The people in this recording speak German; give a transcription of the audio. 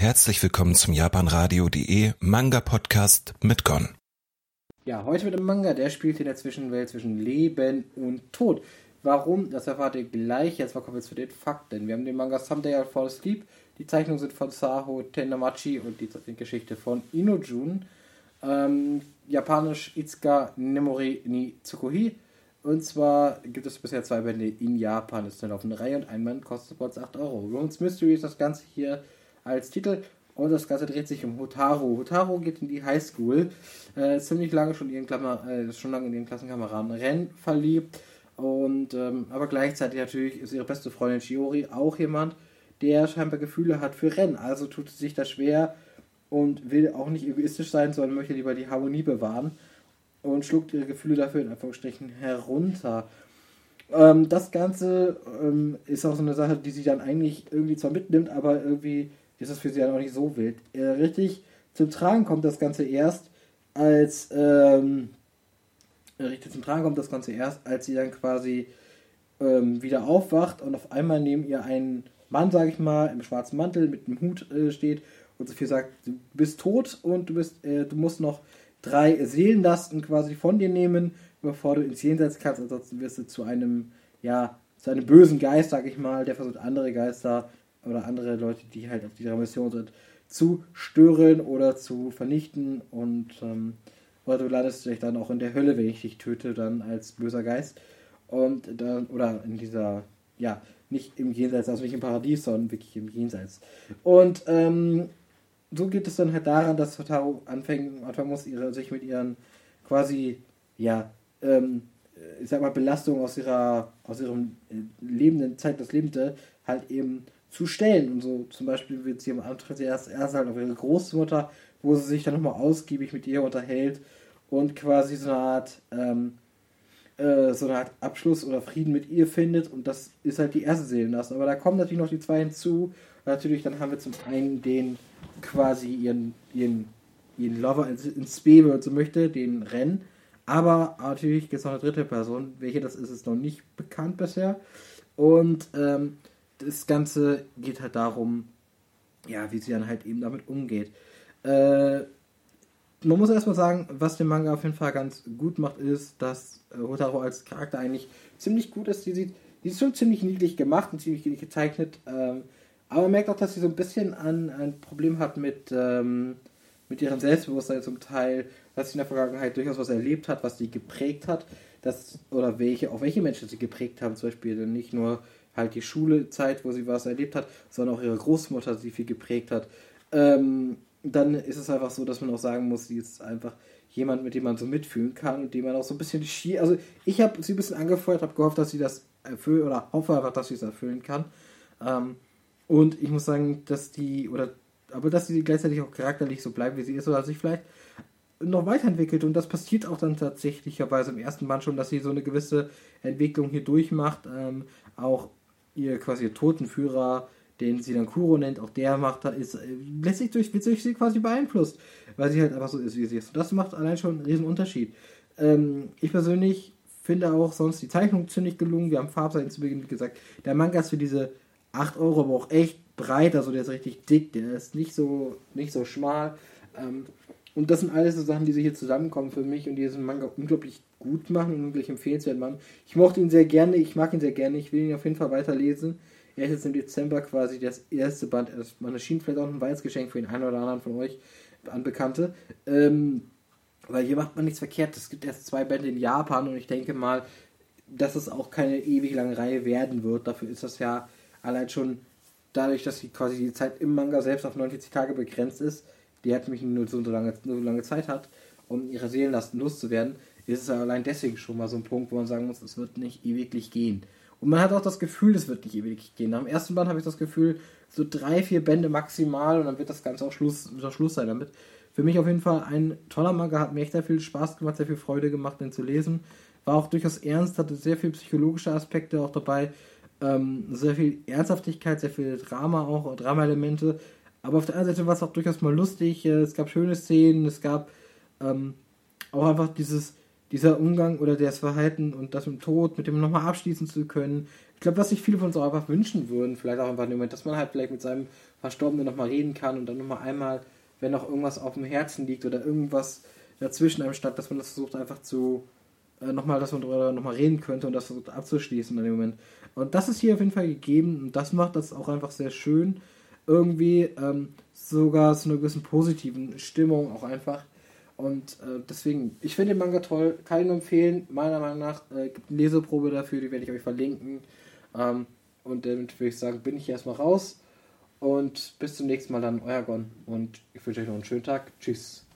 Herzlich willkommen zum japanradio.de Manga Podcast mit Gon. Ja, heute mit dem Manga, der spielt in der Zwischenwelt zwischen Leben und Tod. Warum? Das erfahrt ihr gleich. Jetzt mal kommen wir zu den Fakten. Wir haben den Manga Someday I'll Fall Asleep. Die Zeichnungen sind von Saho Tenamachi und die Geschichte von Inojun. Ähm, Japanisch Itsuka Nemori ni Tsukuhi. Und zwar gibt es bisher zwei Bände in Japan. Das ist eine laufende Reihe und ein Band kostet kurz 8 Euro. Rones Mystery ist das Ganze hier als Titel. Und das Ganze dreht sich um Hotaru. Hotaru geht in die Highschool. Äh, ziemlich lange schon, ihren Klammer, äh, schon lange in ihren Klassenkameraden Ren verliebt. Und, ähm, aber gleichzeitig natürlich ist ihre beste Freundin Shiori auch jemand, der scheinbar Gefühle hat für Ren. Also tut es sich da schwer und will auch nicht egoistisch sein, sondern möchte lieber die Harmonie bewahren und schluckt ihre Gefühle dafür in Anführungsstrichen herunter. Ähm, das Ganze ähm, ist auch so eine Sache, die sie dann eigentlich irgendwie zwar mitnimmt, aber irgendwie ist das für sie dann auch nicht so wild. Äh, richtig zum Tragen kommt das Ganze erst, als ähm, richtig zum Tragen kommt das Ganze erst, als sie dann quasi ähm, wieder aufwacht und auf einmal neben ihr ein Mann, sag ich mal, im schwarzen Mantel mit einem Hut äh, steht und so viel sagt, du bist tot und du bist, äh, du musst noch drei Seelenlasten quasi von dir nehmen, bevor du ins Jenseits kannst, ansonsten wirst du zu einem, ja, zu einem bösen Geist, sag ich mal, der versucht andere Geister oder andere Leute, die halt auf dieser Mission sind, zu stören oder zu vernichten und ähm, oder du landest vielleicht dann auch in der Hölle, wenn ich dich töte, dann als böser Geist und dann oder in dieser ja nicht im Jenseits, also nicht im Paradies, sondern wirklich im Jenseits. Und ähm, so geht es dann halt daran, dass Hotaru anfängt, anfangen muss, ihre, sich mit ihren quasi, ja, ähm, ich sag mal, Belastungen aus ihrer, aus ihrem äh, lebenden Zeit, das Lebende, halt eben zu stellen. Und so zum Beispiel wird sie am Anfang erst, erst halt auf ihre Großmutter, wo sie sich dann nochmal ausgiebig mit ihr unterhält und quasi so eine Art, ähm, äh, so eine Art Abschluss oder Frieden mit ihr findet. Und das ist halt die erste Seelenlast. Aber da kommen natürlich noch die zwei hinzu. Und natürlich, dann haben wir zum einen den quasi ihren, ihren, ihren Lover ins, ins B, wenn man so möchte, den Rennen. Aber natürlich gibt es noch eine dritte Person. Welche das ist, ist noch nicht bekannt bisher. Und ähm, das Ganze geht halt darum, ja, wie sie dann halt eben damit umgeht. Äh, man muss erstmal sagen, was den Manga auf jeden Fall ganz gut macht, ist, dass äh, Hotaru als Charakter eigentlich ziemlich gut ist. Die, sieht, die ist schon ziemlich niedlich gemacht und ziemlich niedlich gezeichnet. Ähm, aber man merkt auch, dass sie so ein bisschen an, ein Problem hat mit, ähm, mit ihrem Selbstbewusstsein zum Teil, dass sie in der Vergangenheit durchaus was erlebt hat, was sie geprägt hat. Das, oder welche, auch welche Menschen sie geprägt haben, zum Beispiel nicht nur halt die Schulezeit, wo sie was erlebt hat, sondern auch ihre Großmutter, die viel geprägt hat. Ähm, dann ist es einfach so, dass man auch sagen muss, sie ist einfach jemand, mit dem man so mitfühlen kann und dem man auch so ein bisschen die Ski. Also ich habe sie ein bisschen angefeuert, habe gehofft, dass sie das erfüllt oder hoffe einfach, dass sie es erfüllen kann. Ähm, und ich muss sagen, dass die, oder aber dass sie gleichzeitig auch charakterlich so bleibt, wie sie ist, oder sich vielleicht noch weiterentwickelt. Und das passiert auch dann tatsächlicherweise im ersten Band schon, dass sie so eine gewisse Entwicklung hier durchmacht. Ähm, auch ihr quasi Totenführer, den sie dann Kuro nennt, auch der macht, ist, äh, lässt sich durch, wird durch sie quasi beeinflusst, weil sie halt einfach so ist, wie sie ist. Und das macht allein schon einen riesen Unterschied. Ähm, ich persönlich finde auch sonst die Zeichnung ziemlich gelungen. Wir haben Farbseiten zu Beginn gesagt. Der Manga ist für diese 8 Euro, aber auch echt breit, also der ist richtig dick, der ist nicht so, nicht so schmal. Ähm, und das sind alles so Sachen, die sich hier zusammenkommen für mich und die diesen Manga unglaublich gut machen und unglaublich empfehlenswert machen. Ich mochte ihn sehr gerne, ich mag ihn sehr gerne, ich will ihn auf jeden Fall weiterlesen. Er ist jetzt im Dezember quasi das erste Band. Man erschien vielleicht auch ein Weihnachtsgeschenk für den einen oder anderen von euch an Bekannte. Ähm, weil hier macht man nichts verkehrt. Es gibt erst zwei Bände in Japan und ich denke mal, dass es auch keine ewig lange Reihe werden wird. Dafür ist das ja allein schon dadurch, dass die quasi die Zeit im Manga selbst auf 49 Tage begrenzt ist, die hat mich nur so, lange, so lange Zeit hat, um ihre Seelenlasten loszuwerden, ist es allein deswegen schon mal so ein Punkt, wo man sagen muss, es wird nicht ewiglich gehen. Und man hat auch das Gefühl, es wird nicht ewiglich gehen. Am ersten Band habe ich das Gefühl, so drei, vier Bände maximal und dann wird das Ganze auch Schluss, Schluss sein damit. Für mich auf jeden Fall ein toller Manga, hat mir echt sehr viel Spaß gemacht, sehr viel Freude gemacht, den zu lesen. War auch durchaus ernst, hatte sehr viel psychologische Aspekte auch dabei. Ähm, sehr viel Ernsthaftigkeit, sehr viel Drama auch, Drama-Elemente. Aber auf der anderen Seite war es auch durchaus mal lustig. Äh, es gab schöne Szenen, es gab ähm, auch einfach dieses, dieser Umgang oder das Verhalten und das mit dem Tod, mit dem nochmal abschließen zu können. Ich glaube, was sich viele von uns auch einfach wünschen würden, vielleicht auch einfach im Moment, dass man halt vielleicht mit seinem Verstorbenen nochmal reden kann und dann nochmal einmal, wenn noch irgendwas auf dem Herzen liegt oder irgendwas dazwischen einem stand, dass man das versucht einfach zu, äh, nochmal, dass man darüber nochmal reden könnte und das versucht abzuschließen in dem Moment. Und das ist hier auf jeden Fall gegeben und das macht das auch einfach sehr schön. Irgendwie ähm, sogar zu einer gewissen positiven Stimmung auch einfach. Und äh, deswegen, ich finde den Manga toll, kann ihn empfehlen. Meiner Meinung nach äh, gibt eine Leseprobe dafür, die werde ich euch verlinken. Ähm, und damit würde ich sagen, bin ich erstmal raus. Und bis zum nächsten Mal dann, euer Gon. Und ich wünsche euch noch einen schönen Tag. Tschüss.